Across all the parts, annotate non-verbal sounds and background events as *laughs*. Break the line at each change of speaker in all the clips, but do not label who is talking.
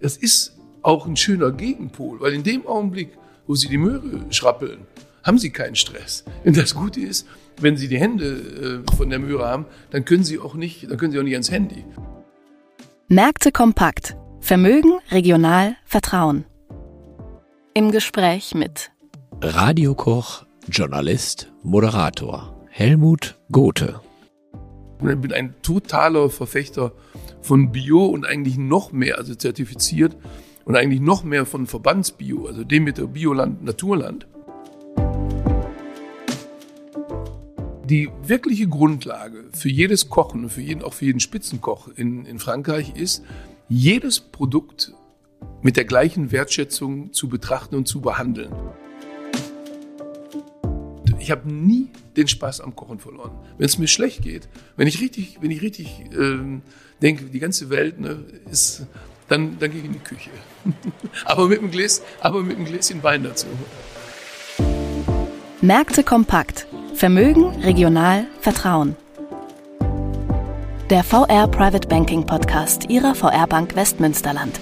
das ist auch ein schöner Gegenpol, weil in dem Augenblick, wo Sie die Möhre schrappeln, haben Sie keinen Stress. Und das Gute ist, wenn Sie die Hände äh, von der Möhre haben, dann können Sie auch nicht, dann können Sie auch nicht ans Handy.
Märkte kompakt. Vermögen, regional, Vertrauen. Im Gespräch mit
Radiokoch, Journalist, Moderator Helmut Gothe.
Ich bin ein totaler Verfechter von Bio und eigentlich noch mehr, also zertifiziert und eigentlich noch mehr von Verbandsbio, also dem mit der Bioland Naturland. Die wirkliche Grundlage für jedes Kochen und für jeden, auch für jeden Spitzenkoch in, in Frankreich ist, jedes Produkt mit der gleichen Wertschätzung zu betrachten und zu behandeln. Ich habe nie den Spaß am Kochen verloren. Wenn es mir schlecht geht, wenn ich richtig, wenn ich richtig ähm, denke, die ganze Welt ne, ist, dann, dann gehe ich in die Küche. *laughs* aber, mit einem Gläs, aber mit einem Gläschen Wein dazu.
Märkte kompakt. Vermögen, regional, Vertrauen. Der VR Private Banking Podcast Ihrer VR Bank Westmünsterland.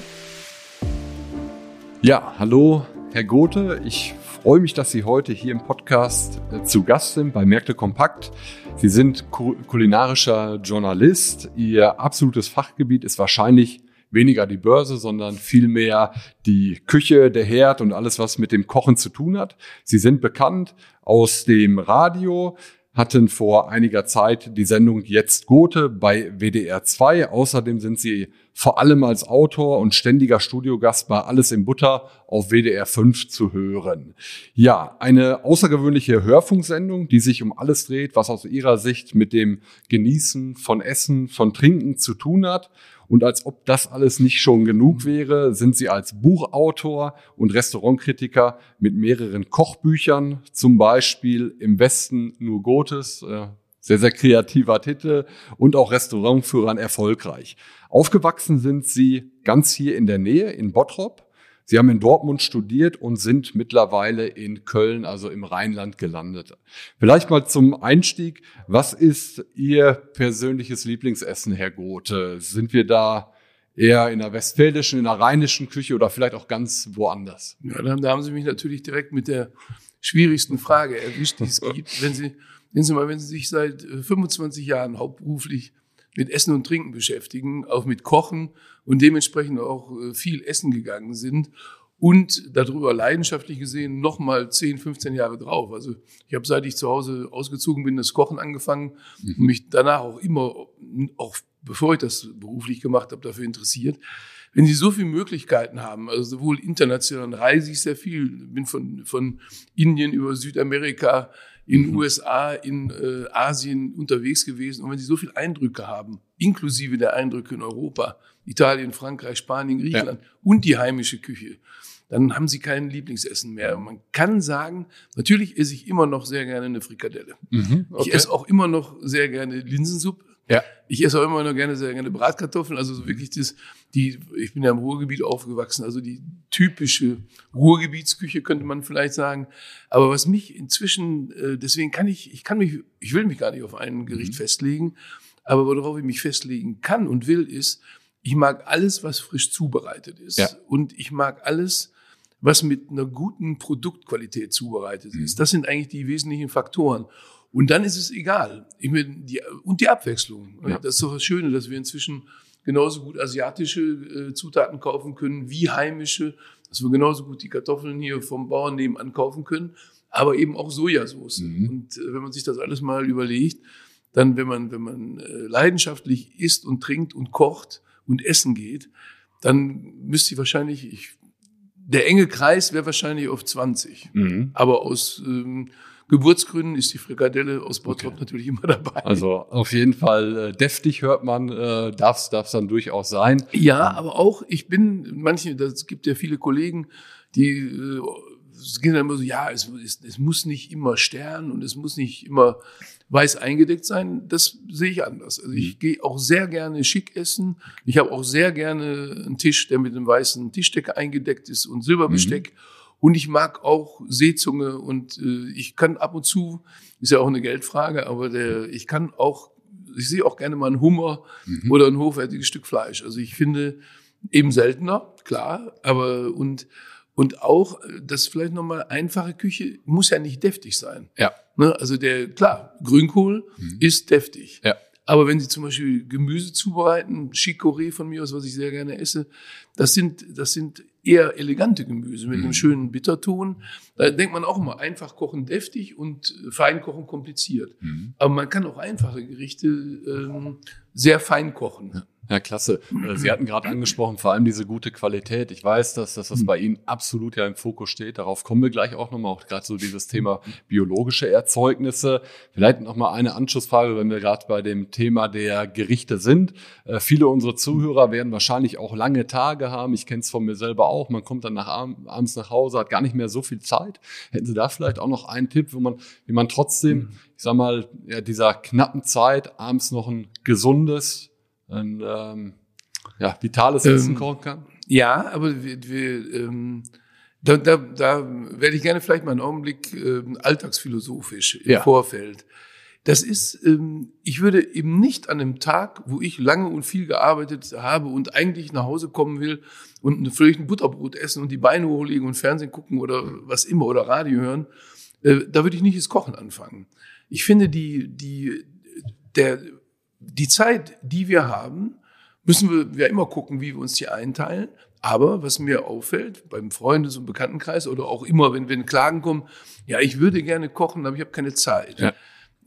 Ja, hallo, Herr Gothe. Ich freue mich, dass Sie heute hier im Podcast äh, zu Gast sind bei Märkte Kompakt. Sie sind kulinarischer Journalist. Ihr absolutes Fachgebiet ist wahrscheinlich weniger die Börse, sondern vielmehr die Küche, der Herd und alles, was mit dem Kochen zu tun hat. Sie sind bekannt aus dem Radio, hatten vor einiger Zeit die Sendung Jetzt Gothe bei WDR 2. Außerdem sind sie vor allem als Autor und ständiger Studiogast bei Alles in Butter auf WDR 5 zu hören. Ja, eine außergewöhnliche Hörfunksendung, die sich um alles dreht, was aus ihrer Sicht mit dem Genießen von Essen, von Trinken zu tun hat und als ob das alles nicht schon genug wäre, sind sie als Buchautor und Restaurantkritiker mit mehreren Kochbüchern, zum Beispiel Im Westen nur Gotes, äh, sehr, sehr kreativer Titel und auch Restaurantführern erfolgreich. Aufgewachsen sind sie ganz hier in der Nähe in Bottrop Sie haben in Dortmund studiert und sind mittlerweile in Köln, also im Rheinland gelandet. Vielleicht mal zum Einstieg. Was ist Ihr persönliches Lieblingsessen, Herr Gothe? Sind wir da eher in der westfälischen, in der rheinischen Küche oder vielleicht auch ganz woanders?
Ja, da haben Sie mich natürlich direkt mit der schwierigsten Frage erwischt, die es *laughs* gibt. Wenn Sie, wenn Sie mal, wenn Sie sich seit 25 äh, Jahren hauptberuflich mit Essen und Trinken beschäftigen, auch mit Kochen und dementsprechend auch äh, viel essen gegangen sind und darüber leidenschaftlich gesehen noch mal 10, 15 Jahre drauf. Also ich habe seit ich zu Hause ausgezogen bin, das Kochen angefangen mhm. und mich danach auch immer, auch bevor ich das beruflich gemacht habe, dafür interessiert. Wenn Sie so viele Möglichkeiten haben, also sowohl international reise ich sehr viel, bin von, von Indien über Südamerika, in mhm. USA, in äh, Asien unterwegs gewesen. Und wenn Sie so viele Eindrücke haben, inklusive der Eindrücke in Europa, Italien, Frankreich, Spanien, Griechenland ja. und die heimische Küche, dann haben Sie kein Lieblingsessen mehr. Man kann sagen, natürlich esse ich immer noch sehr gerne eine Frikadelle. Mhm, okay. Ich esse auch immer noch sehr gerne Linsensuppe. Ja. Ich esse auch immer noch gerne sehr gerne Bratkartoffeln. Also so wirklich das, die, ich bin ja im Ruhrgebiet aufgewachsen, also die typische Ruhrgebietsküche könnte man vielleicht sagen. Aber was mich inzwischen, äh, deswegen kann ich, ich kann mich, ich will mich gar nicht auf ein Gericht mhm. festlegen. Aber worauf ich mich festlegen kann und will, ist, ich mag alles, was frisch zubereitet ist. Ja. Und ich mag alles, was mit einer guten Produktqualität zubereitet mhm. ist. Das sind eigentlich die wesentlichen Faktoren. Und dann ist es egal. Ich meine, die, und die Abwechslung. Ja. Das ist doch das Schöne, dass wir inzwischen genauso gut asiatische äh, Zutaten kaufen können wie heimische, dass wir genauso gut die Kartoffeln hier vom Bauern nebenan kaufen können, aber eben auch Sojasauce. Mhm. Und äh, wenn man sich das alles mal überlegt, dann, wenn man, wenn man äh, leidenschaftlich isst und trinkt und kocht und essen geht, dann müsste ich wahrscheinlich, ich, der enge Kreis wäre wahrscheinlich auf 20. Mhm. Aber aus ähm, Geburtsgründen ist die Frikadelle aus Bottrop okay. natürlich immer dabei.
Also auf jeden Fall äh, deftig hört man, äh, darf es dann durchaus sein.
Ja, aber auch, ich bin, manche, das gibt ja viele Kollegen, die äh, gehen dann immer so, ja, es, es, es muss nicht immer Stern und es muss nicht immer weiß eingedeckt sein, das sehe ich anders. Also ich mhm. gehe auch sehr gerne schick essen. Ich habe auch sehr gerne einen Tisch, der mit einem weißen Tischdecke eingedeckt ist und Silberbesteck. Mhm. Und ich mag auch Seezunge und äh, ich kann ab und zu, ist ja auch eine Geldfrage, aber der, ich kann auch, ich sehe auch gerne mal einen Hummer mhm. oder ein hochwertiges Stück Fleisch. Also ich finde, Eben seltener, klar, aber und und auch das vielleicht nochmal einfache Küche muss ja nicht deftig sein.
Ja.
Ne? Also der klar Grünkohl ist deftig.
Ja.
Aber wenn Sie zum Beispiel Gemüse zubereiten, Chicorée von mir aus, was ich sehr gerne esse, das sind, das sind eher elegante Gemüse mit einem schönen Bitterton. Da denkt man auch immer, einfach kochen deftig und fein kochen kompliziert. Aber man kann auch einfache Gerichte ähm, sehr fein kochen.
Ja, klasse. Äh, Sie *clears throat* hatten gerade angesprochen, vor allem diese gute Qualität. Ich weiß, dass, dass das bei Ihnen absolut ja im Fokus steht. Darauf kommen wir gleich auch nochmal, auch gerade so dieses Thema biologische Erzeugnisse. Vielleicht nochmal eine Anschlussfrage, wenn wir gerade bei dem Thema der Gerichte sind. Äh, viele unserer Zuhörer werden wahrscheinlich auch lange Tage haben. Ich kenne es von mir selber auch. Man kommt dann nach, abends nach Hause, hat gar nicht mehr so viel Zeit. Hätten Sie da vielleicht auch noch einen Tipp, wo man, wie man trotzdem, ich sag mal, ja, dieser knappen Zeit abends noch ein gesundes, ein ähm, ja, vitales
Ähm,
Essen kochen kann?
Ja, aber wir, wir ähm, da, da, da werde ich gerne vielleicht mal einen Augenblick ähm, alltagsphilosophisch im
Ja.
Vorfeld. Das ist, ähm, ich würde eben nicht an einem Tag, wo ich lange und viel gearbeitet habe und eigentlich nach Hause kommen will und ein- vielleicht ein Butterbrot essen und die Beine hochlegen und Fernsehen gucken oder was immer oder Radio hören, äh, da würde ich nicht das Kochen anfangen. Ich finde die, die, der, die Zeit, die wir haben, müssen wir ja immer gucken, wie wir uns die einteilen. Aber was mir auffällt, beim Freundes- und Bekanntenkreis oder auch immer, wenn, wenn Klagen kommen, ja, ich würde gerne kochen, aber ich habe keine Zeit.
Ja.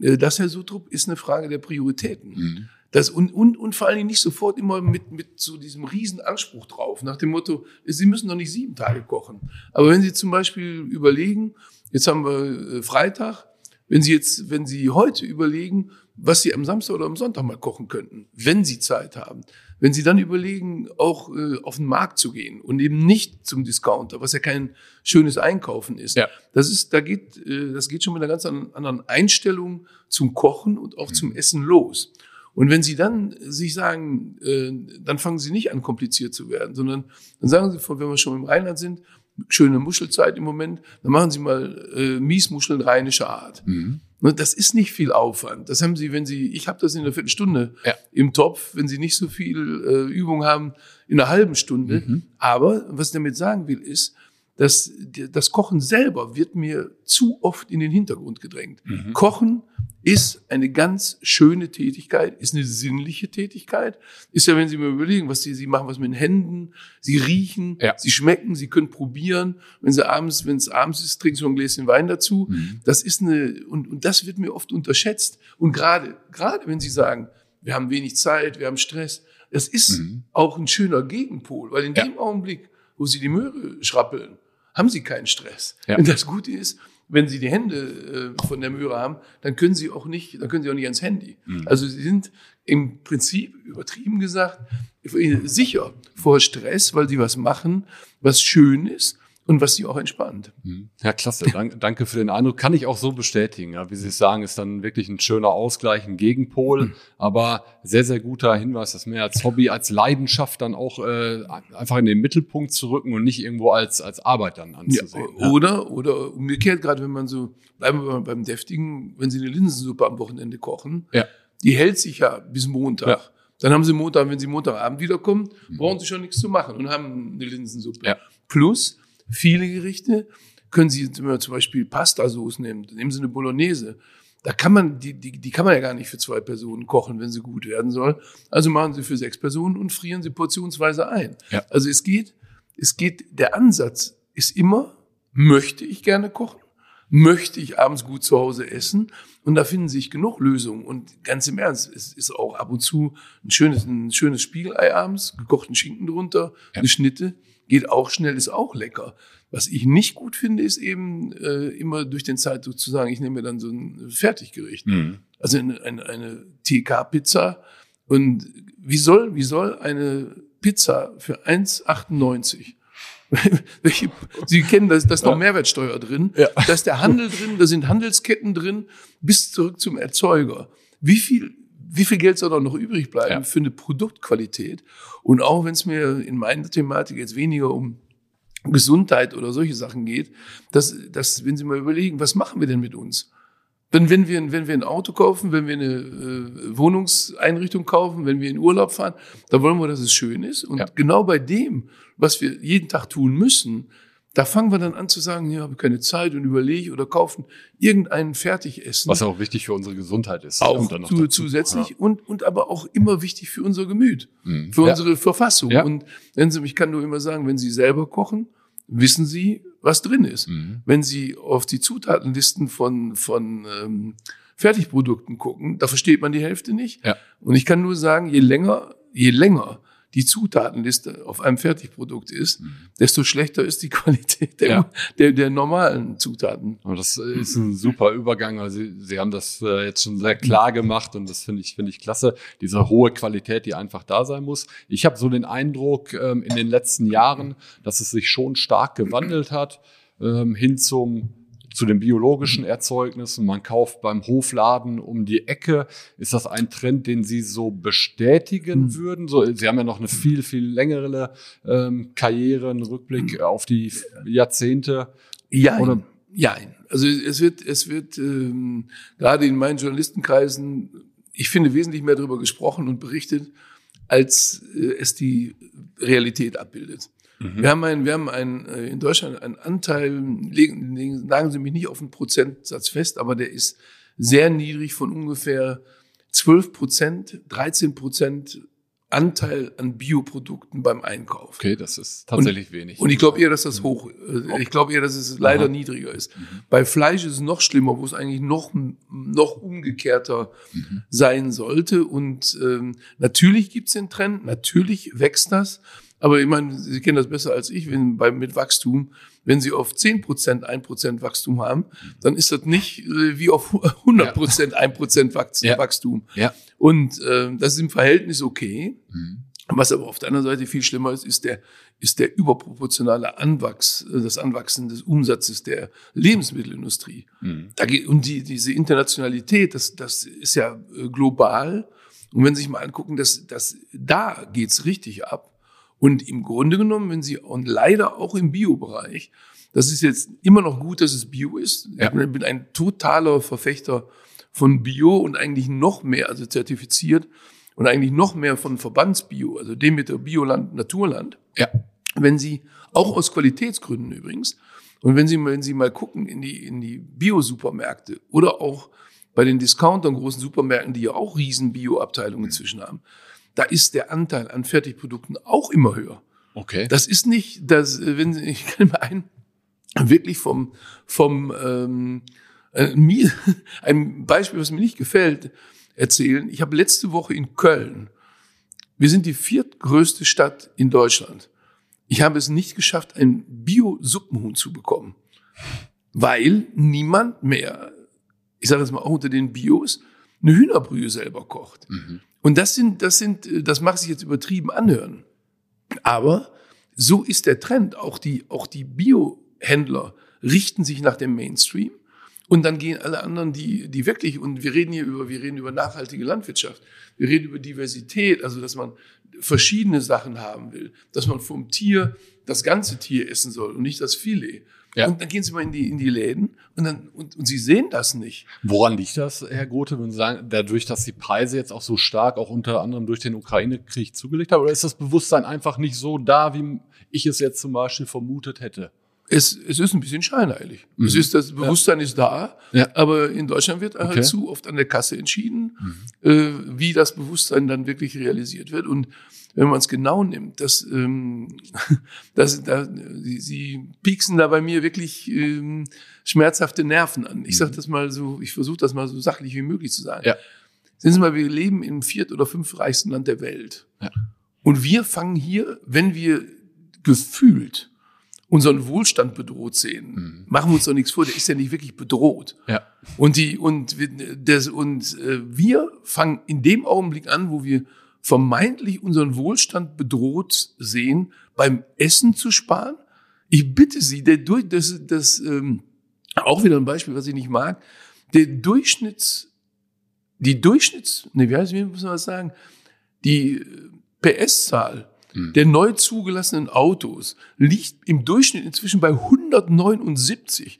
Äh, Das, Herr Sutrup, ist eine Frage der Prioritäten. Das, und, und, und vor allen Dingen nicht sofort immer mit, mit so diesem riesen Anspruch drauf, nach dem Motto, Sie müssen doch nicht sieben Tage kochen. Aber wenn Sie zum Beispiel überlegen, jetzt haben wir äh, Freitag, wenn Sie jetzt, wenn Sie heute überlegen, was Sie am Samstag oder am Sonntag mal kochen könnten, wenn Sie Zeit haben, wenn Sie dann überlegen, auch äh, auf den Markt zu gehen und eben nicht zum Discounter, was ja kein schönes Einkaufen ist.
Ja.
Das ist, da geht, äh, das geht schon mit einer ganz an- anderen Einstellung zum Kochen und auch
Mhm.
zum Essen los. Und wenn Sie dann sich sagen, äh, dann fangen Sie nicht an, kompliziert zu werden, sondern dann sagen Sie, wenn wir schon im Rheinland sind, schöne Muschelzeit im Moment, dann machen Sie mal äh, Miesmuscheln rheinischer Art.
Mhm.
Ne, Das ist nicht viel Aufwand. Das haben Sie, wenn Sie, ich habe das in einer Viertelstunde
Ja.
im Topf, wenn Sie nicht so viel äh, Übung haben, in einer halben Stunde.
Mhm.
Aber was ich damit sagen will, ist, dass die- das Kochen selber wird mir zu oft in den Hintergrund gedrängt.
Mhm.
Kochen ist eine ganz schöne Tätigkeit, ist eine sinnliche Tätigkeit. Ist ja, wenn Sie mir überlegen, was Sie, Sie machen, was mit den Händen, Sie riechen,
Ja.
Sie schmecken, Sie können probieren. Wenn Sie abends, wenn es abends ist, trinken Sie ein Gläschen Wein dazu.
Mhm.
Das ist eine, und, und das wird mir oft unterschätzt. Und gerade, gerade wenn Sie sagen, wir haben wenig Zeit, wir haben Stress, das ist
Mhm.
auch ein schöner Gegenpol, weil in
Ja.
dem Augenblick, wo Sie die Möhre schrappeln, haben Sie keinen Stress.
Ja.
Und das Gute ist, wenn Sie die Hände äh, von der Möhre haben, dann können Sie auch nicht, dann können Sie auch nicht ans Handy.
Mhm.
Also Sie sind im Prinzip, übertrieben gesagt, sicher vor Stress, weil Sie was machen, was schön ist und was Sie auch entspannt.
Ja, klasse. Dank, *laughs* danke für den Eindruck. Kann ich auch so bestätigen. Ja, wie Sie es sagen, ist dann wirklich ein schöner Ausgleich, ein Gegenpol. Aber sehr, sehr guter Hinweis, das mehr als Hobby, als Leidenschaft dann auch äh, einfach in den Mittelpunkt zu rücken und nicht irgendwo als, als Arbeit dann
Ja,
anzusehen.
oder, oder umgekehrt, gerade wenn man so, bleiben wir beim Deftigen, wenn Sie eine Linsensuppe am Wochenende kochen,
Ja.
die hält sich ja bis Montag.
Ja.
Dann haben Sie Montag, wenn Sie Montagabend wiederkommen, brauchen Sie schon nichts zu machen und haben eine Linsensuppe.
Ja.
Plus, viele Gerichte können Sie wenn zum Beispiel Pastasauce nehmen, nehmen Sie eine Bolognese. Da kann man, die, die, die kann man ja gar nicht für zwei Personen kochen, wenn sie gut werden soll. Also machen Sie für sechs Personen und frieren Sie portionsweise ein.
Ja.
Also es geht, es geht, der Ansatz ist immer, möchte ich gerne kochen? Möchte ich abends gut zu Hause essen? Und da finden sich genug Lösungen. Und ganz im Ernst, es ist auch ab und zu ein schönes, ein schönes Spiegelei abends, gekochten Schinken drunter, eine Schnitte, geht auch schnell, ist auch lecker. Was ich nicht gut finde, ist eben äh, immer durch den Zeitdruck zu sagen, ich nehme mir dann so ein Fertiggericht.
Mhm.
Also eine, eine, eine TK-Pizza. Und wie soll, wie soll eine Pizza für 1,98 *laughs* welche, Sie kennen das, da ist noch Mehrwertsteuer drin,
Ja.
da ist der Handel drin, da sind Handelsketten drin, bis zurück zum Erzeuger. Wie viel, wie viel Geld soll da noch übrig bleiben
Ja.
für eine Produktqualität? Und auch wenn es mir in meiner Thematik jetzt weniger um Gesundheit oder solche Sachen geht, dass, dass, wenn Sie mal überlegen, was machen wir denn mit uns? Wenn, wenn, wir, wenn wir ein Auto kaufen, wenn wir eine äh, Wohnungseinrichtung kaufen, wenn wir in Urlaub fahren, dann wollen wir, dass es schön ist. Und
Ja.
genau bei dem, was wir jeden Tag tun müssen, da fangen wir dann an zu sagen, ja, habe keine Zeit und überlege oder kaufen irgendeinen Fertigessen.
Was ja auch wichtig für unsere Gesundheit ist.
auch
Und dann noch
zu, zusätzlich und, und aber auch immer wichtig für unser Gemüt,
Mhm.
für
Ja.
unsere Verfassung.
Ja.
Und wenn Sie, ich kann nur immer sagen, wenn Sie selber kochen, wissen Sie, was drin ist.
Mhm.
Wenn Sie auf die Zutatenlisten von, von ähm, Fertigprodukten gucken, da versteht man die Hälfte nicht.
Ja.
Und ich kann nur sagen, je länger, je länger die Zutatenliste auf einem Fertigprodukt ist, desto schlechter ist die *laughs* Qualität der,
Mhm. Ja.
der, der normalen Zutaten.
Aber das ist ein super Übergang. Also Sie, Sie haben das äh, jetzt schon sehr klar gemacht und das finde ich, finde ich klasse. Diese hohe Qualität, die einfach da sein muss. Ich habe so den Eindruck ähm, in den letzten Jahren, dass es sich schon stark gewandelt hat ähm, hin zum zu den biologischen Erzeugnissen. Man kauft beim Hofladen um die Ecke. Ist das ein Trend, den Sie so bestätigen würden? So, Sie haben ja noch eine viel, viel längere ähm, Karriere, einen Rückblick auf die Jahrzehnte.
Ja,
Oder-
ja. Also es wird, es wird ähm, gerade in meinen Journalistenkreisen, ich finde, wesentlich mehr darüber gesprochen und berichtet, als äh, es die Realität abbildet. Wir haben einen, wir haben einen, äh, in Deutschland einen Anteil, legen, legen, nageln Sie mich nicht auf einen Prozentsatz fest, aber der ist sehr niedrig von ungefähr 12 Prozent, 13 Prozent Anteil an Bioprodukten beim Einkauf.
Okay, das ist tatsächlich wenig.
Und ich glaube eher, dass das hoch, äh, ich glaube eher, dass es leider niedriger ist. Bei Fleisch ist es noch schlimmer, wo es eigentlich noch, noch umgekehrter sein sollte. Und ähm, natürlich gibt's den Trend, natürlich wächst das. Aber ich meine, Sie kennen das besser als ich, wenn bei, mit Wachstum, wenn Sie auf 10 Prozent, 1 Prozent Wachstum haben, dann ist das nicht äh, wie auf 100 *laughs* Prozent, 1 Prozent Wachstum.
Ja. Ja.
Und ähm, das ist im Verhältnis okay.
Mhm.
Was aber auf der anderen Seite viel schlimmer ist, ist der, ist der überproportionale Anwachs, äh, das Anwachsen des Umsatzes der Lebensmittelindustrie.
Mhm.
Da geht, und die, diese Internationalität, das, das ist ja äh, global. Und wenn Sie sich mal angucken, dass, dass da geht's richtig ab. Und im Grunde genommen, wenn Sie, und leider auch im Bio-Bereich, das ist jetzt immer noch gut, dass es Bio ist.
Ja.
Ich bin ein totaler Verfechter von Bio und eigentlich noch mehr, also zertifiziert und eigentlich noch mehr von Verbandsbio, also Demeter Bioland, Naturland.
Ja.
Wenn Sie, auch aus Qualitätsgründen übrigens, und wenn Sie, mal- wenn Sie mal gucken in die, in die Bio-Supermärkte oder auch bei den Discountern, großen Supermärkten, die ja auch riesen Bio-Abteilungen inzwischen haben, da ist der Anteil an Fertigprodukten auch immer höher.
Okay.
Das ist nicht, das, äh, wenn Sie, *laughs* ich kann mal ein, wirklich vom, vom, ähm, äh, *laughs* ein Beispiel, was mir nicht gefällt, erzählen. Ich habe letzte Woche in Köln, wir sind die viertgrößte Stadt in Deutschland. Ich habe es nicht geschafft, ein Bio-Suppenhuhn zu bekommen, weil niemand mehr, ich sage jetzt mal auch unter den Bios, eine Hühnerbrühe selber kocht.
Mhm.
Und das sind, das sind, das mag sich jetzt übertrieben anhören. Aber so ist der Trend. Auch die, auch die Biohändler richten sich nach dem Mainstream. Und dann gehen alle anderen, die, die wirklich, und wir reden hier über, wir reden über nachhaltige Landwirtschaft. Wir reden über Diversität, also dass man verschiedene Sachen haben will, dass man vom Tier das ganze Tier essen soll und nicht das Filet.
Ja.
Und dann gehen sie mal in die, in die Läden und dann, und, und sie sehen das nicht.
Woran liegt das, Herr Grote? Würden Sie sagen, dadurch, dass die Preise jetzt auch so stark, auch unter anderem durch den Ukraine-Krieg zugelegt haben? Oder ist das Bewusstsein einfach nicht so da, wie ich es jetzt zum Beispiel vermutet hätte?
Es, es ist ein bisschen scheinheilig. Es ist, das Bewusstsein ist da,
Mhm. Ja.
aber in Deutschland wird halt
Okay. Mhm.
zu oft an der Kasse entschieden, äh, wie das Bewusstsein dann wirklich realisiert wird. Und wenn man es genau nimmt, dass, ähm, *laughs* dass da, sie, sie pieksen da bei mir wirklich ähm, schmerzhafte Nerven an. Ich sage das mal so, ich versuche das mal so sachlich wie möglich zu sagen.
Mhm. Ja.
Sehen Sie mal, wir leben im viert- oder fünftreichsten Land der Welt.
Ja.
Und wir fangen hier, wenn wir gefühlt unseren Wohlstand bedroht sehen, machen wir uns doch nichts vor, der ist ja nicht wirklich bedroht.
Ja.
Und die und wir- das und äh, wir fangen in dem Augenblick an, wo wir vermeintlich unseren Wohlstand bedroht sehen, beim Essen zu sparen. Ich bitte Sie, der durch das das ähm, auch wieder ein Beispiel, was ich nicht mag, der Durchschnitts die Durchschnitts, ne, wie heißt wie muss man das sagen, die äh, PS-Zahl der neu zugelassenen Autos liegt im Durchschnitt inzwischen bei 179.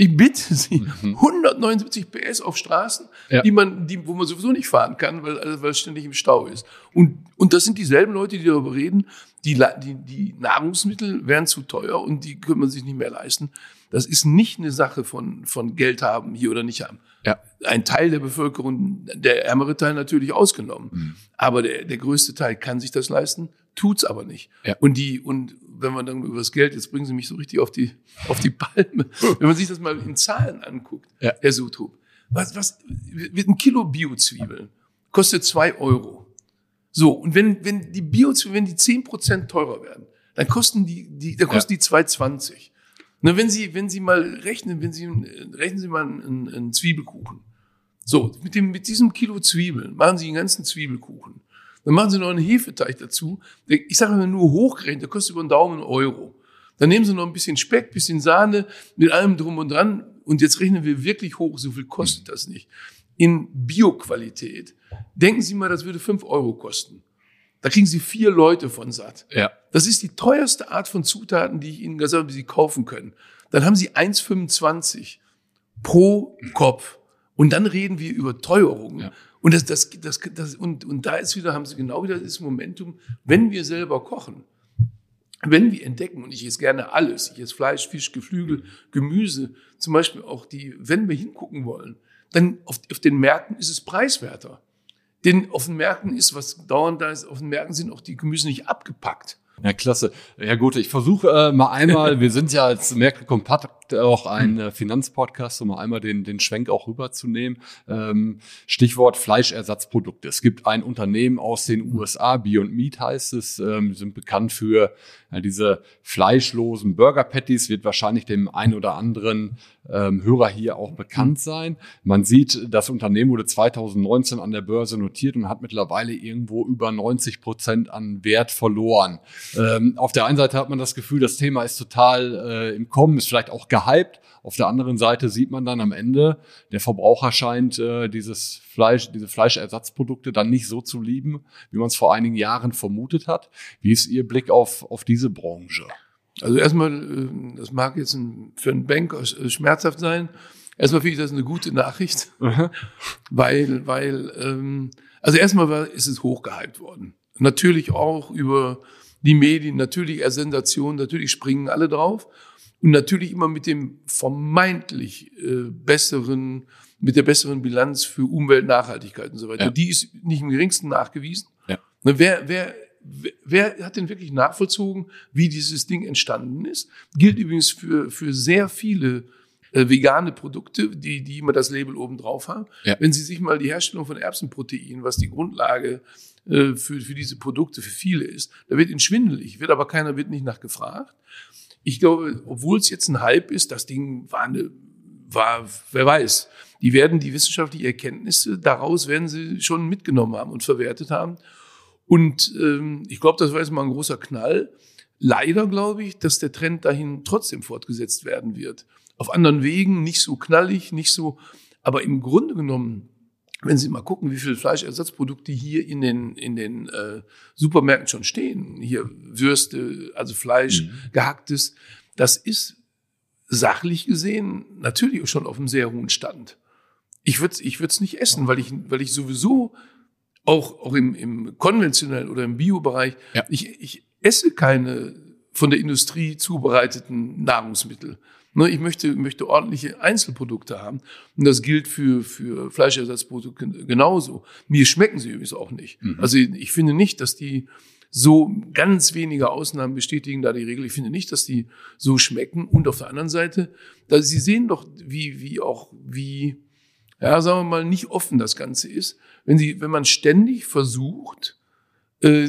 Ich bitte Sie, 179 PS auf Straßen,
Ja.
die man, die, wo man sowieso nicht fahren kann, weil, also, weil es ständig im Stau ist. Und, und das sind dieselben Leute, die darüber reden, die, die, die Nahrungsmittel wären zu teuer und die können man sich nicht mehr leisten. Das ist nicht eine Sache von, von Geld haben hier oder nicht haben.
Ja.
Ein Teil der Bevölkerung, der ärmere Teil natürlich ausgenommen.
Mhm.
Aber der, der größte Teil kann sich das leisten, tut's aber nicht.
Ja.
Und die, und wenn man dann über das Geld, jetzt bringen Sie mich so richtig auf die, auf die Palme, wenn man sich das mal in Zahlen anguckt,
Ja.
Herr Sutrup, was, was, wird ein Kilo Biozwiebeln kostet zwei Euro. So, und wenn, wenn die Biozwiebeln, wenn die zehn Prozent teurer werden, dann kosten die, die, dann kosten die 2,20. Na, wenn Sie, wenn Sie mal rechnen, wenn Sie, rechnen Sie mal einen, einen Zwiebelkuchen. So, mit dem, mit diesem Kilo Zwiebeln machen Sie den ganzen Zwiebelkuchen. Dann machen Sie noch einen Hefeteig dazu. Ich sage mal nur hochgerechnet, der kostet über einen Daumen einen Euro. Dann nehmen Sie noch ein bisschen Speck, bisschen Sahne, mit allem drum und dran. Und jetzt rechnen wir wirklich hoch, so viel kostet das nicht. In Bioqualität. Denken Sie mal, das würde fünf Euro kosten. Da kriegen Sie vier Leute von satt.
Ja.
Das ist die teuerste Art von Zutaten, die ich Ihnen gesagt habe, die Sie kaufen können. Dann haben Sie 1,25 pro Kopf. Und dann reden wir über Teuerungen.
Ja.
Und das, das, das, das, und, und da ist wieder, haben Sie genau wieder das Momentum, wenn wir selber kochen, wenn wir entdecken, und ich esse gerne alles, ich esse Fleisch, Fisch, Geflügel, Gemüse, zum Beispiel auch die, wenn wir hingucken wollen, dann auf, auf den Märkten ist es preiswerter. Denn auf den Märkten ist, was dauernd da ist, auf den Märkten sind auch die Gemüse nicht abgepackt.
Ja, klasse. Ja gut, ich versuche äh, mal einmal, *laughs* wir sind ja als Merkel Kompakt auch ein äh, Finanzpodcast, um mal einmal den, den Schwenk auch rüberzunehmen. Ähm, Stichwort Fleischersatzprodukte. Es gibt ein Unternehmen aus den USA, Beyond Meat heißt es, ähm, sind bekannt für ja, diese fleischlosen Burger Patties, wird wahrscheinlich dem einen oder anderen ähm, Hörer hier auch bekannt sein. Man sieht, das Unternehmen wurde 2019 an der Börse notiert und hat mittlerweile irgendwo über 90 Prozent an Wert verloren. Ähm, auf der einen Seite hat man das Gefühl, das Thema ist total äh, im Kommen, ist vielleicht auch gehypt. Auf der anderen Seite sieht man dann am Ende, der Verbraucher scheint äh, dieses Fleisch, diese Fleischersatzprodukte dann nicht so zu lieben, wie man es vor einigen Jahren vermutet hat. Wie ist Ihr Blick auf, auf diese Branche?
Also erstmal, äh, das mag jetzt ein, für einen Banker äh, schmerzhaft sein. Erstmal finde ich das eine gute Nachricht, *laughs* weil, weil, ähm, also erstmal war, ist es hochgehypt worden. Natürlich auch über die Medien, natürlich eher Sensation, natürlich springen alle drauf und natürlich immer mit dem vermeintlich äh, besseren, mit der besseren Bilanz für Umwelt, Nachhaltigkeit und so weiter.
Ja.
Die ist nicht im geringsten nachgewiesen.
Ja.
Ne, wer, wer, wer- wer hat denn wirklich nachvollzogen, wie dieses Ding entstanden ist? Gilt übrigens für, für sehr viele äh, vegane Produkte, die, die immer das Label oben drauf haben.
Ja.
Wenn Sie sich mal die Herstellung von Erbsenprotein, was die Grundlage äh, für, für diese Produkte für viele ist, da wird ihnen schwindelig, wird aber keiner, wird nicht nachgefragt. Ich glaube, obwohl es jetzt ein Hype ist, das Ding war eine, war, wer weiß, die werden die wissenschaftlichen Erkenntnisse daraus werden sie schon mitgenommen haben und verwertet haben. Und ähm, ich glaube, das war jetzt mal ein großer Knall. Leider glaube ich, dass der Trend dahin trotzdem fortgesetzt werden wird. Auf anderen Wegen, nicht so knallig, nicht so, aber im Grunde genommen, wenn Sie mal gucken, wie viele Fleischersatzprodukte hier in den, in den äh, Supermärkten schon stehen, hier Würste, also Fleisch, gehacktes, das ist sachlich gesehen natürlich schon auf einem sehr hohen Stand. Ich würde es ich würd's nicht essen, weil ich, weil ich sowieso auch, auch im, im konventionellen oder im Biobereich,
Ja.
ich, ich esse keine von der Industrie zubereiteten Nahrungsmittel. Ne, ich möchte, möchte ordentliche Einzelprodukte haben. Und das gilt für, für Fleischersatzprodukte genauso. Mir schmecken sie übrigens auch nicht. Also ich finde nicht, dass die so ganz wenige Ausnahmen bestätigen da die Regel. Ich finde nicht, dass die so schmecken. Und auf der anderen Seite, da Sie sehen doch, wie, wie auch, wie, ja, sagen wir mal, nicht offen das Ganze ist. Wenn Sie, wenn man ständig versucht, äh,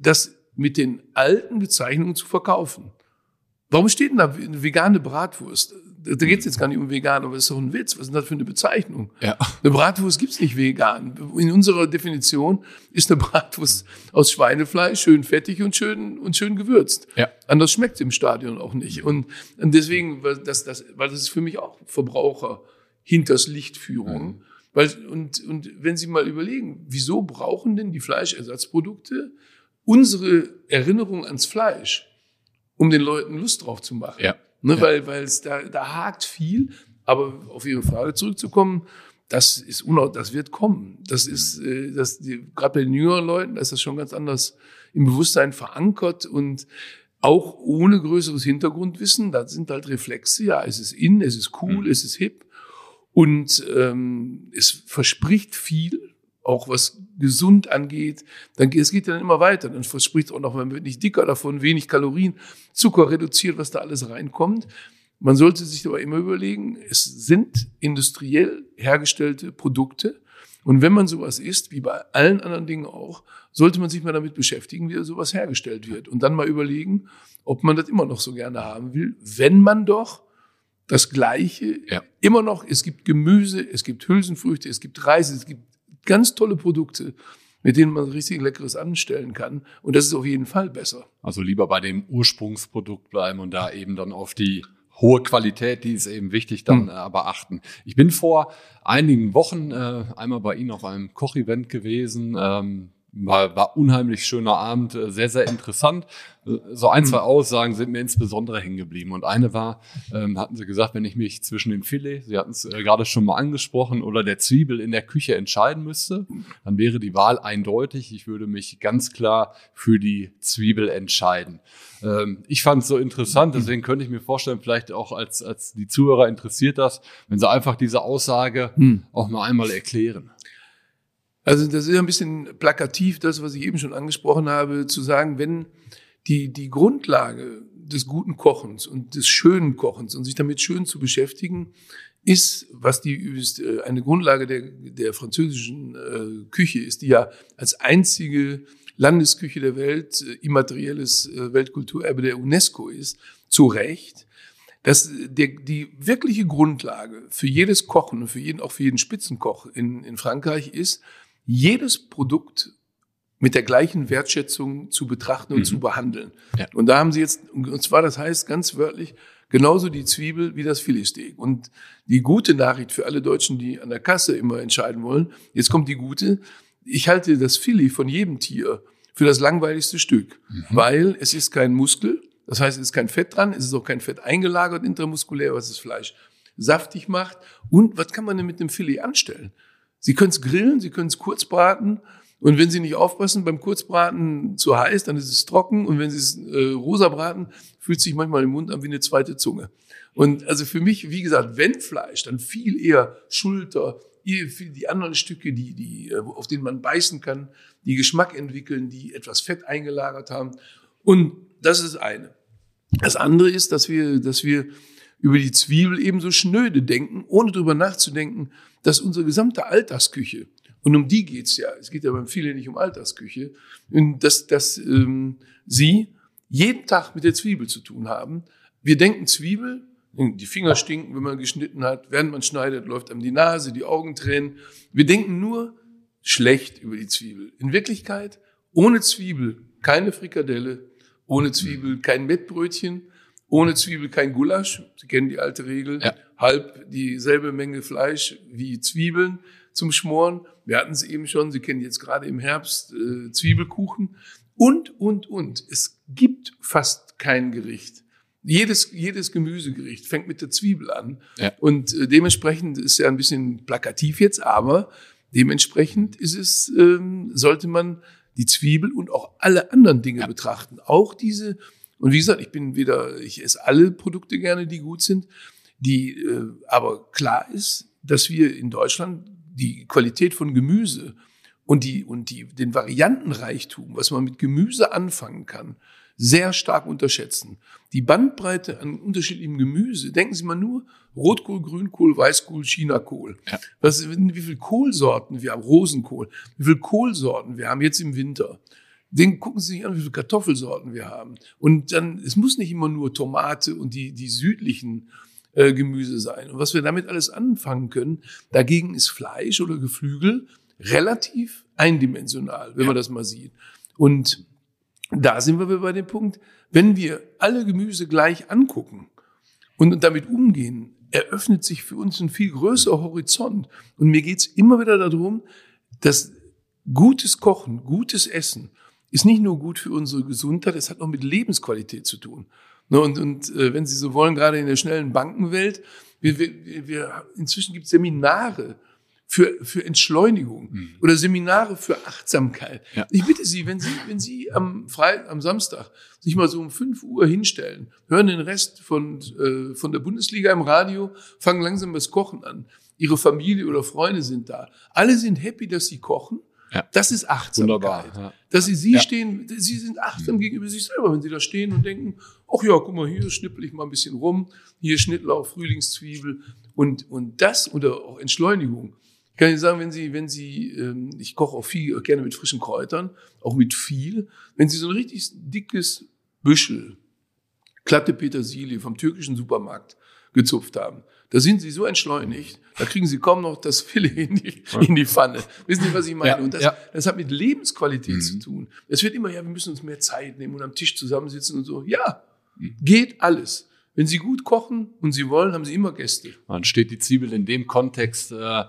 das mit den alten Bezeichnungen zu verkaufen. Warum steht denn da eine vegane Bratwurst? Da geht es jetzt gar nicht um vegan, aber das ist doch ein Witz. Was ist denn das für eine Bezeichnung?
Ja.
Eine Bratwurst gibt's nicht vegan. In unserer Definition ist eine Bratwurst aus Schweinefleisch schön fettig und schön und schön gewürzt.
Ja.
Anders schmeckt's im Stadion auch nicht. Und, und deswegen, weil das, das, weil das ist für mich auch Verbraucher hinters Lichtführung. Weil, und, und wenn Sie mal überlegen, wieso brauchen denn die Fleischersatzprodukte unsere Erinnerung ans Fleisch, um den Leuten Lust drauf zu machen?
Ja.
Ne, ja. Weil, weil es da, da hakt viel. Aber auf Ihre Frage zurückzukommen, das ist unau das wird kommen. Das ist, äh, das, gerade bei den jüngeren Leuten, da ist das schon ganz anders im Bewusstsein verankert und auch ohne größeres Hintergrundwissen. Da sind halt Reflexe. Ja, es ist in, es ist cool, mhm. es ist hip und ähm, es verspricht viel auch was gesund angeht, dann es geht dann immer weiter. Dann verspricht auch noch, man wird nicht dicker davon, wenig Kalorien, Zucker reduziert, was da alles reinkommt. Man sollte sich aber immer überlegen, es sind industriell hergestellte Produkte. Und wenn man sowas isst, wie bei allen anderen Dingen auch, sollte man sich mal damit beschäftigen, wie sowas hergestellt wird. Und dann mal überlegen, ob man das immer noch so gerne haben will, wenn man doch das Gleiche ja. immer noch, es gibt Gemüse, es gibt Hülsenfrüchte, es gibt Reis, es gibt ganz tolle Produkte, mit denen man richtig Leckeres anstellen kann. Und das ist auf jeden Fall besser.
Also lieber bei dem Ursprungsprodukt bleiben und da eben dann auf die hohe Qualität, die ist eben wichtig, dann hm. äh, aber achten. Ich bin vor einigen Wochen äh, einmal bei Ihnen auf einem Kochevent gewesen. Ähm, war, war unheimlich schöner Abend, äh, sehr, sehr interessant. So ein, zwei. Aussagen sind mir insbesondere hängen geblieben. Und eine war, ähm, hatten Sie gesagt, wenn ich mich zwischen dem Filet, Sie hatten es äh, gerade schon mal angesprochen, oder der Zwiebel in der Küche entscheiden müsste, dann wäre die Wahl eindeutig. Ich würde mich ganz klar für die Zwiebel entscheiden. Ähm, ich fand es so interessant, deswegen könnte ich mir vorstellen, vielleicht auch als, als die Zuhörer interessiert das, wenn Sie einfach diese Aussage hm. auch mal einmal erklären.
Also das ist ein bisschen plakativ, das, was ich eben schon angesprochen habe, zu sagen, wenn die, die Grundlage des guten Kochens und des schönen Kochens und sich damit schön zu beschäftigen, ist, was die ist äh, eine Grundlage der, der französischen äh, Küche ist, die ja als einzige Landesküche der Welt äh, immaterielles äh, Weltkulturerbe der UNESCO ist, zu Recht, dass der, die wirkliche Grundlage für jedes Kochen und für jeden, auch für jeden Spitzenkoch in, in Frankreich ist, jedes Produkt mit der gleichen Wertschätzung zu betrachten und mhm. zu behandeln. Ja. Und da haben sie jetzt, und zwar das heißt ganz wörtlich, genauso die Zwiebel wie das Filetsteak. Und die gute Nachricht für alle Deutschen, die an der Kasse immer entscheiden wollen, jetzt kommt die gute, ich halte das Filet von jedem Tier für das langweiligste Stück, mhm. weil es ist kein Muskel, das heißt, es ist kein Fett dran, es ist auch kein Fett eingelagert intramuskulär, was das Fleisch saftig macht. Und was kann man denn mit dem Filet anstellen? Sie können es grillen, Sie können es kurz braten. Und wenn Sie nicht aufpassen, beim Kurzbraten zu heiß, dann ist es trocken. Und wenn Sie es äh, rosa braten, fühlt sich manchmal im Mund an wie eine zweite Zunge. Und also für mich, wie gesagt, wenn Fleisch, dann viel eher Schulter, die anderen Stücke, die, die, äh, auf denen man beißen kann, die Geschmack entwickeln, die etwas Fett eingelagert haben. Und das ist eine. Das andere ist, dass wir, dass wir über die Zwiebel ebenso schnöde denken, ohne darüber nachzudenken, dass unsere gesamte Alltagsküche, und um die geht's ja, es geht ja beim vielen nicht um Alltagsküche, dass, dass ähm, sie jeden Tag mit der Zwiebel zu tun haben. Wir denken Zwiebel, die Finger stinken, wenn man geschnitten hat, während man schneidet, läuft einem die Nase, die Augen tränen. Wir denken nur schlecht über die Zwiebel. In Wirklichkeit, ohne Zwiebel keine Frikadelle, ohne Zwiebel kein Mettbrötchen, ohne Zwiebel kein Gulasch. Sie kennen die alte Regel. Ja. Halb dieselbe Menge Fleisch wie Zwiebeln zum Schmoren. Wir hatten es eben schon. Sie kennen jetzt gerade im Herbst äh, Zwiebelkuchen. Und, und, und. Es gibt fast kein Gericht. Jedes, jedes Gemüsegericht fängt mit der Zwiebel an. Ja. Und äh, dementsprechend ist ja ein bisschen plakativ jetzt, aber dementsprechend ist es, ähm, sollte man die Zwiebel und auch alle anderen Dinge ja. betrachten. Auch diese und wie gesagt, ich bin wieder, ich esse alle Produkte gerne, die gut sind. Die, äh, aber klar ist, dass wir in Deutschland die Qualität von Gemüse und die und die den Variantenreichtum, was man mit Gemüse anfangen kann, sehr stark unterschätzen. Die Bandbreite an unterschiedlichem Gemüse, denken Sie mal nur Rotkohl, Grünkohl, Weißkohl, Chinakohl. Ja. Was, wie viel Kohlsorten wir haben, Rosenkohl, wie viel Kohlsorten wir haben jetzt im Winter den gucken Sie sich an, wie viele Kartoffelsorten wir haben. Und dann, es muss nicht immer nur Tomate und die, die südlichen äh, Gemüse sein. Und was wir damit alles anfangen können, dagegen ist Fleisch oder Geflügel relativ eindimensional, wenn ja. man das mal sieht. Und da sind wir bei dem Punkt, wenn wir alle Gemüse gleich angucken und damit umgehen, eröffnet sich für uns ein viel größerer Horizont. Und mir geht's immer wieder darum, dass gutes Kochen, gutes Essen ist nicht nur gut für unsere Gesundheit, es hat auch mit Lebensqualität zu tun. Ne, und, und äh, wenn Sie so wollen, gerade in der schnellen Bankenwelt, wir, wir, wir, inzwischen gibt es Seminare für, für Entschleunigung mhm. oder Seminare für Achtsamkeit. Ja. Ich bitte Sie, wenn Sie, wenn Sie am, Freitag, am Samstag sich mal so um 5 Uhr hinstellen, hören den Rest von, äh, von der Bundesliga im Radio, fangen langsam das Kochen an. Ihre Familie oder Freunde sind da. Alle sind happy, dass Sie kochen. Ja. Das ist Achtsamkeit. Wunderbar. Ja. Dass Sie, Sie ja. stehen, Sie sind achtsam mhm. gegenüber sich selber, wenn Sie da stehen und denken, ach ja, guck mal, hier schnippel ich mal ein bisschen rum, hier Schnittlauch, Frühlingszwiebel und, und das oder auch Entschleunigung ich kann Ihnen sagen, wenn Sie, wenn Sie, ähm, ich koche auch viel, gerne mit frischen Kräutern, auch mit viel. Wenn Sie so ein richtig dickes Büschel, glatte Petersilie vom türkischen Supermarkt gezupft haben, da sind Sie so entschleunigt, da kriegen Sie kaum noch das Filet in die, in die Pfanne. Wissen Sie, was ich meine? Ja, und das, ja. das hat mit Lebensqualität mhm. zu tun. Es wird immer, ja, wir müssen uns mehr Zeit nehmen und am Tisch zusammensitzen und so. Ja, mhm. geht alles. Wenn Sie gut kochen und Sie wollen, haben Sie immer Gäste.
Man steht die Zwiebel in dem Kontext äh,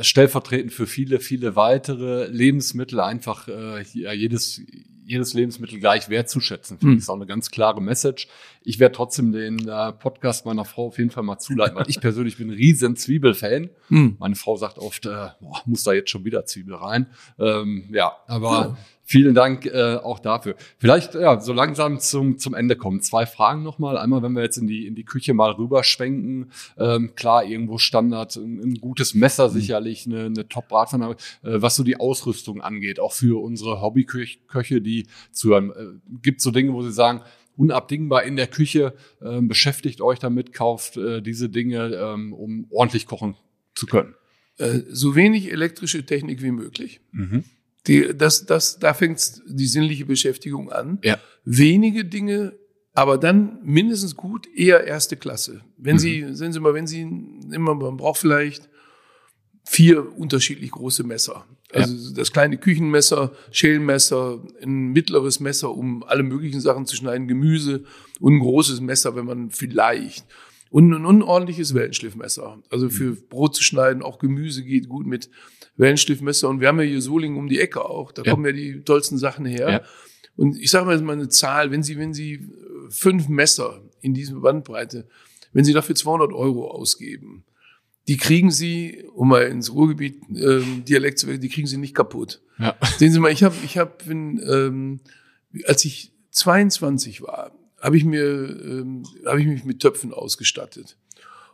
stellvertretend für viele, viele weitere Lebensmittel einfach äh, jedes, jedes Lebensmittel gleich wertzuschätzen. Finde hm. ich ist auch eine ganz klare Message. Ich werde trotzdem den äh, Podcast meiner Frau auf jeden Fall mal zuleiten, weil ich persönlich bin ein riesen Zwiebelfan. Hm. Meine Frau sagt oft, äh, boah, muss da jetzt schon wieder Zwiebel rein. Ähm, ja, aber ja. Vielen Dank äh, auch dafür. Vielleicht ja, so langsam zum, zum Ende kommen. Zwei Fragen nochmal. Einmal, wenn wir jetzt in die, in die Küche mal rüberschwenken. Ähm, klar, irgendwo Standard, ein, ein gutes Messer mhm. sicherlich, eine, eine Top-Bratpfanne. Äh, was so die Ausrüstung angeht, auch für unsere Hobbyköche, die zuhören. Äh, Gibt so Dinge, wo sie sagen, unabdingbar in der Küche, äh, beschäftigt euch damit, kauft äh, diese Dinge, ähm, um ordentlich kochen zu können?
Äh, so wenig elektrische Technik wie möglich. Mhm. Die, das, das, da fängt die sinnliche Beschäftigung an. Ja. Wenige Dinge, aber dann mindestens gut, eher erste Klasse. Wenn mhm. Sie, sehen Sie mal, wenn Sie immer, man braucht vielleicht vier unterschiedlich große Messer. Also ja. das kleine Küchenmesser, Schälmesser, ein mittleres Messer, um alle möglichen Sachen zu schneiden, Gemüse und ein großes Messer, wenn man vielleicht und ein unordentliches Wellenschliffmesser. Also für mhm. Brot zu schneiden, auch Gemüse geht gut mit Wellenstiftmesser. Und wir haben ja hier Solingen um die Ecke auch. Da ja. kommen ja die tollsten Sachen her. Ja. Und ich sage mal jetzt mal eine Zahl, wenn Sie, wenn Sie fünf Messer in dieser Bandbreite, wenn Sie dafür 200 Euro ausgeben, die kriegen Sie, um mal ins Ruhrgebiet ähm, Dialekt zu werden, die kriegen Sie nicht kaputt. Ja. Sehen Sie mal, ich habe, ich habe, ähm, als ich 22 war, habe ich mir, ähm, habe ich mich mit Töpfen ausgestattet.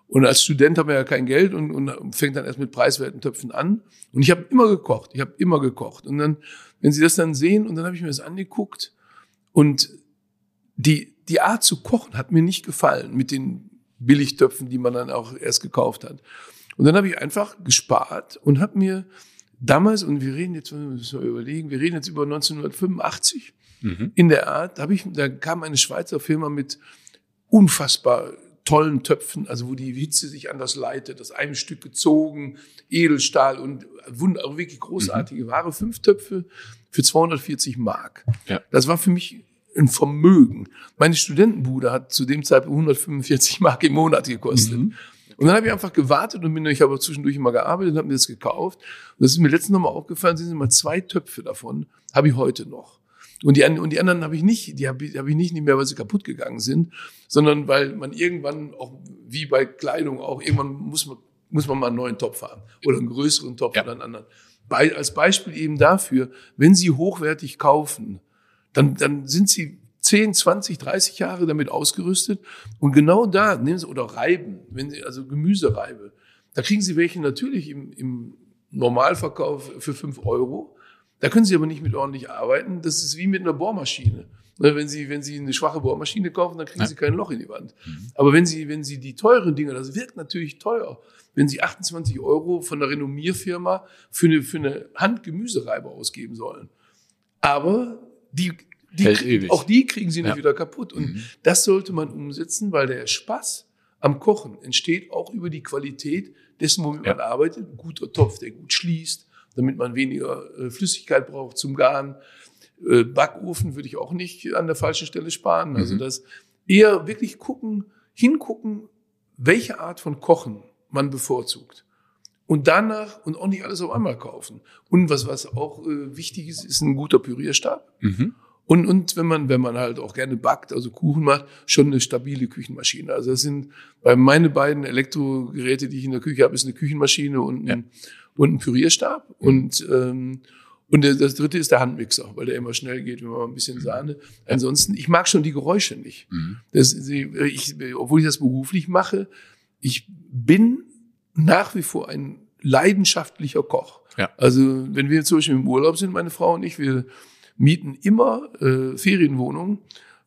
Und als Student haben wir ja kein Geld und, und fängt dann erst mit preiswerten Töpfen an. Und ich habe immer gekocht. Ich habe immer gekocht. Und dann, wenn Sie das dann sehen, und dann habe ich mir das angeguckt und die, die Art zu kochen hat mir nicht gefallen mit den Billigtöpfen, die man dann auch erst gekauft hat. Und dann habe ich einfach gespart und habe mir damals, und wir reden jetzt, müssen wir überlegen, wir reden jetzt über 1985, mhm. in der Art, da, hab ich, da kam eine Schweizer Firma mit unfassbar tollen Töpfen, also wo die Hitze sich anders leitet, aus einem Stück gezogen, Edelstahl und wirklich großartige mhm. Ware. Fünf Töpfe für 240 Mark. Ja. Das war für mich ein Vermögen. Meine Studentenbude hat zu dem Zeitpunkt 145 Mark im Monat gekostet. Mhm. Und dann habe ich einfach gewartet und bin, ich habe zwischendurch immer gearbeitet und habe mir das gekauft. Und das ist mir letztens nochmal aufgefallen, sind immer zwei Töpfe davon, habe ich heute noch. Und die, und die anderen habe ich nicht, die habe hab ich nicht, nicht mehr, weil sie kaputt gegangen sind, sondern weil man irgendwann, auch wie bei Kleidung auch, irgendwann muss man, muss man mal einen neuen Topf haben oder einen größeren Topf ja. oder einen anderen. Bei, als Beispiel eben dafür, wenn Sie hochwertig kaufen, dann, dann sind Sie 10, 20, 30 Jahre damit ausgerüstet. Und genau da, nehmen Sie, oder Reiben, wenn Sie, also Gemüsereibe, da kriegen Sie welche natürlich im, im Normalverkauf für 5 Euro. Da können Sie aber nicht mit ordentlich arbeiten. Das ist wie mit einer Bohrmaschine. Ne, wenn Sie, wenn Sie eine schwache Bohrmaschine kaufen, dann kriegen Sie kein Loch in die Wand. Mhm. Aber wenn Sie, wenn Sie die teuren Dinge, das wirkt natürlich teuer. Wenn Sie 28 Euro von einer Renommierfirma für eine, für eine Handgemüsereibe ausgeben sollen. Aber die, die, auch die kriegen Sie nicht ja. wieder kaputt. Und mhm. das sollte man umsetzen, weil der Spaß am Kochen entsteht auch über die Qualität dessen, womit ja. man arbeitet. Ein guter Topf, der gut schließt, damit man weniger äh, Flüssigkeit braucht zum Garen. Äh, Backofen würde ich auch nicht an der falschen Stelle sparen. Also mhm. das eher wirklich gucken, hingucken, welche Art von Kochen man bevorzugt. Und danach und auch nicht alles auf einmal kaufen. Und was, was auch äh, wichtig ist, ist ein guter Pürierstab.
Mhm.
Und, und wenn man, wenn man halt auch gerne backt, also Kuchen macht, schon eine stabile Küchenmaschine. Also das sind bei meine beiden Elektrogeräte, die ich in der Küche habe, ist eine Küchenmaschine und ein, und ein Pürierstab. Und, ähm, und das dritte ist der Handmixer, weil der immer schnell geht, wenn man mal ein bisschen Sahne. Ansonsten, ich mag schon die Geräusche nicht. Das, ich, obwohl ich das beruflich mache, ich bin nach wie vor ein leidenschaftlicher Koch.
Ja.
Also wenn wir zum Beispiel im Urlaub sind, meine Frau und ich, wir mieten immer äh, Ferienwohnungen,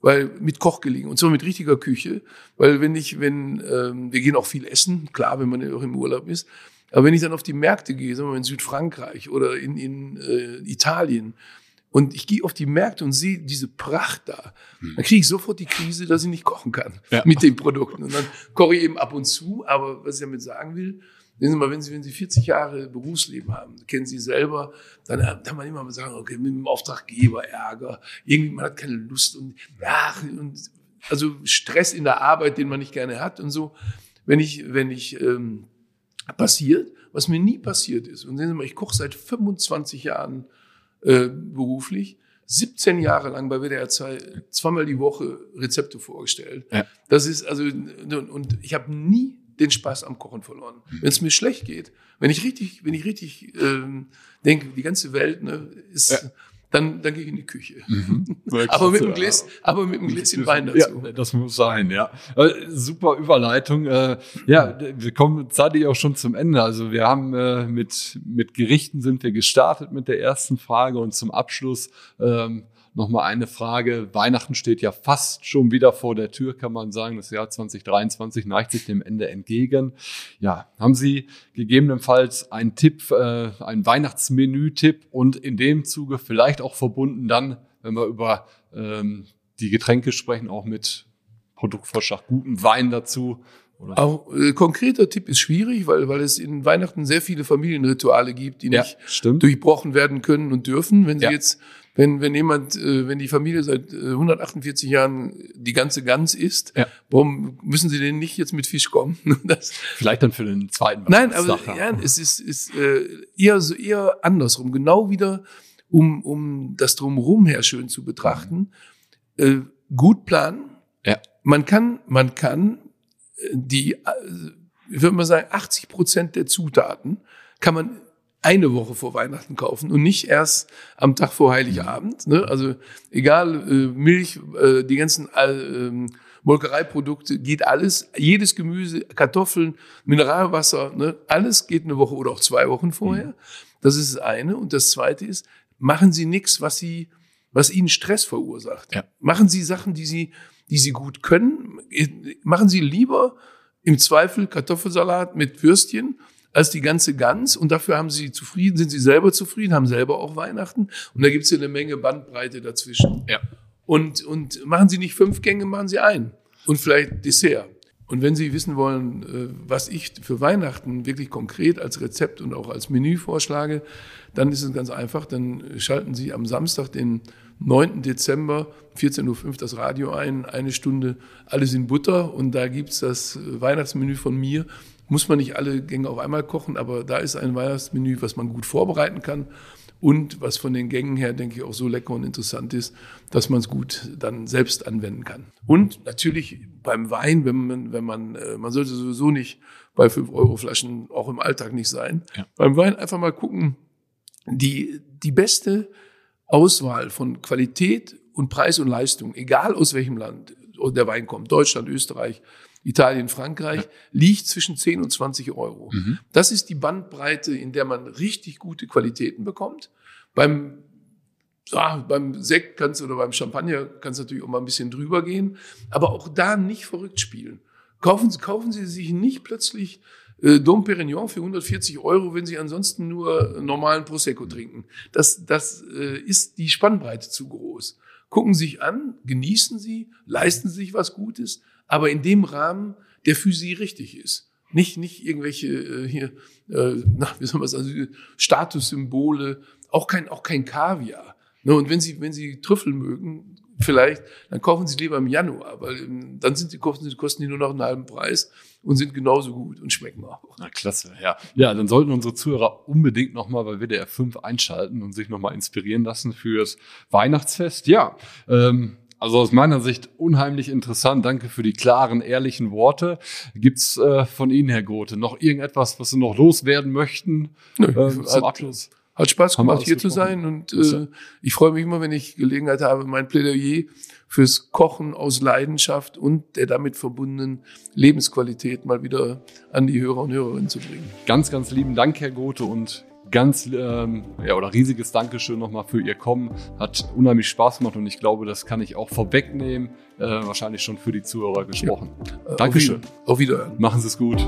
weil mit Koch gelegen und zwar mit richtiger Küche, weil wenn ich, wenn ähm, wir gehen auch viel essen, klar, wenn man ja auch im Urlaub ist, aber wenn ich dann auf die Märkte gehe, sagen wir mal in Südfrankreich oder in, in äh, Italien und ich gehe auf die Märkte und sehe diese Pracht da, dann kriege ich sofort die Krise, dass ich nicht kochen kann
Ja.
mit den Produkten. Und dann koche ich eben ab und zu, aber was ich damit sagen will, sehen Sie mal, wenn Sie, wenn Sie 40 Jahre Berufsleben haben, kennen Sie selber, dann kann man immer mal sagen, okay, mit dem Auftraggeber Ärger, irgendwie man hat keine Lust und, ja, und also Stress in der Arbeit, den man nicht gerne hat und so. Wenn ich, wenn ich ähm, passiert, was mir nie passiert ist. Und sehen Sie mal, ich koche seit 25 Jahren äh, beruflich, 17 Jahre lang bei WDR 2 zweimal die Woche Rezepte vorgestellt.
Ja.
Das ist also und, ich habe nie den Spaß am Kochen verloren. Wenn es mir schlecht geht, wenn ich richtig, wenn ich richtig ähm, denke, die ganze Welt ne, ist,
Ja.
Dann, dann gehe ich in die Küche.
Mhm. *laughs*
Aber mit einem Gläs, aber mit einem Gläschen Wein dazu.
Ja, das muss sein, ja. Äh, super Überleitung. Äh, ja, wir kommen zeitlich auch schon zum Ende. Also wir haben äh, mit, mit Gerichten sind wir gestartet mit der ersten Frage und zum Abschluss ähm, nochmal eine Frage. Weihnachten steht ja fast schon wieder vor der Tür, kann man sagen. Das Jahr 2023 neigt sich dem Ende entgegen. Ja, haben Sie gegebenenfalls einen Tipp, äh, einen Weihnachtsmenü-Tipp und in dem Zuge vielleicht auch verbunden dann, wenn wir über ähm, die Getränke sprechen, auch mit Produktvorschlag, guten Wein dazu. Oder?
Auch äh, konkreter Tipp ist schwierig, weil, weil es in Weihnachten sehr viele Familienrituale gibt, die
Ja,
nicht
stimmt.
durchbrochen werden können und dürfen. Wenn sie
Ja.
jetzt, wenn, wenn jemand, äh, wenn die Familie seit äh, 148 Jahren die ganze Gans isst,
Ja.
warum müssen sie denn nicht jetzt mit Fisch kommen? *laughs* Das,
Vielleicht dann für den zweiten
Nein, aber ja, es ist, ist äh, eher so eher andersrum. Genau wieder, um, um das drumherum her schön zu betrachten. Äh, gut planen.
Ja.
Man kann, man kann die, äh, ich würde mal sagen, 80 Prozent der Zutaten kann man eine Woche vor Weihnachten kaufen und nicht erst am Tag vor Heiligabend. Ne? Also egal, äh, Milch, äh, die ganzen äh, ähm, Molkereiprodukte, geht alles, jedes Gemüse, Kartoffeln, Mineralwasser, ne? alles geht eine Woche oder auch zwei Wochen vorher. Das ist das eine. Und das zweite ist, machen Sie nichts, was Sie, was Ihnen Stress verursacht.
Ja.
Machen Sie Sachen, die Sie, die Sie gut können. Machen Sie lieber im Zweifel Kartoffelsalat mit Würstchen als die ganze Gans. Und dafür haben Sie zufrieden, sind Sie selber zufrieden, haben selber auch Weihnachten. Und da gibt es ja eine Menge Bandbreite dazwischen.
Ja.
Und, und machen Sie nicht fünf Gänge, machen Sie einen. Und vielleicht Dessert. Und wenn Sie wissen wollen, äh, was ich für Weihnachten wirklich konkret als Rezept und auch als Menü vorschlage, dann ist es ganz einfach. Dann schalten Sie am Samstag, den 9. Dezember, 14.05 Uhr das Radio ein, eine Stunde alles in Butter. Und da gibt's das Weihnachtsmenü von mir. Muss man nicht alle Gänge auf einmal kochen, aber da ist ein Weihnachtsmenü, was man gut vorbereiten kann und was von den Gängen her, denke ich, auch so lecker und interessant ist, dass man es gut dann selbst anwenden kann. Und natürlich beim Wein, wenn man, wenn man, äh, man sollte sowieso nicht bei 5-Euro-Flaschen auch im Alltag nicht sein.
Ja.
Beim Wein einfach mal gucken, die, die beste Auswahl von Qualität und Preis und Leistung, egal aus welchem Land der Wein kommt, Deutschland, Österreich, Italien, Frankreich, liegt zwischen 10 und 20 Euro.
Mhm.
Das ist die Bandbreite, in der man richtig gute Qualitäten bekommt. Beim, ja, beim Sekt kannst du oder beim Champagner kannst du natürlich auch mal ein bisschen drüber gehen, aber auch da nicht verrückt spielen. Kaufen, kaufen Sie sich nicht plötzlich äh, Dom Perignon für 140 Euro, wenn Sie ansonsten nur normalen Prosecco trinken. Das, das äh, ist die Spannbreite zu groß. Gucken Sie sich an, genießen Sie, leisten Sie sich was Gutes, aber in dem Rahmen, der für Sie richtig ist. Nicht, nicht irgendwelche äh, hier, äh, na, wie soll man sagen, Statussymbole, auch kein, auch kein Kaviar. Ne, und wenn Sie, wenn Sie Trüffel mögen, vielleicht, dann kaufen Sie lieber im Januar, weil ähm, dann sind die Kosten, die kosten die nur noch einen halben Preis und sind genauso gut und schmecken auch.
Na klasse, ja. Ja, dann sollten unsere Zuhörer unbedingt nochmal bei WDR 5 einschalten und sich nochmal inspirieren lassen fürs Weihnachtsfest. Ja, ähm, also aus meiner Sicht unheimlich interessant. Danke für die klaren, ehrlichen Worte. Gibt's äh, von Ihnen, Herr Grote, noch irgendetwas, was Sie noch loswerden möchten
Nö, äh, zum Abschluss? Hat Spaß gemacht, hier zu sein und äh, ich freue mich immer, wenn ich Gelegenheit habe, mein Plädoyer fürs Kochen aus Leidenschaft und der damit verbundenen Lebensqualität mal wieder an die Hörer und Hörerinnen zu bringen.
Ganz, ganz lieben Dank, Herr Gothe, und ganz ähm, ja, oder riesiges Dankeschön nochmal für Ihr Kommen. Hat unheimlich Spaß gemacht und ich glaube, das kann ich auch vorwegnehmen. Äh, wahrscheinlich schon für die Zuhörer gesprochen. Ja. Äh, Dankeschön.
Auf Wiedersehen.
Machen Sie es gut.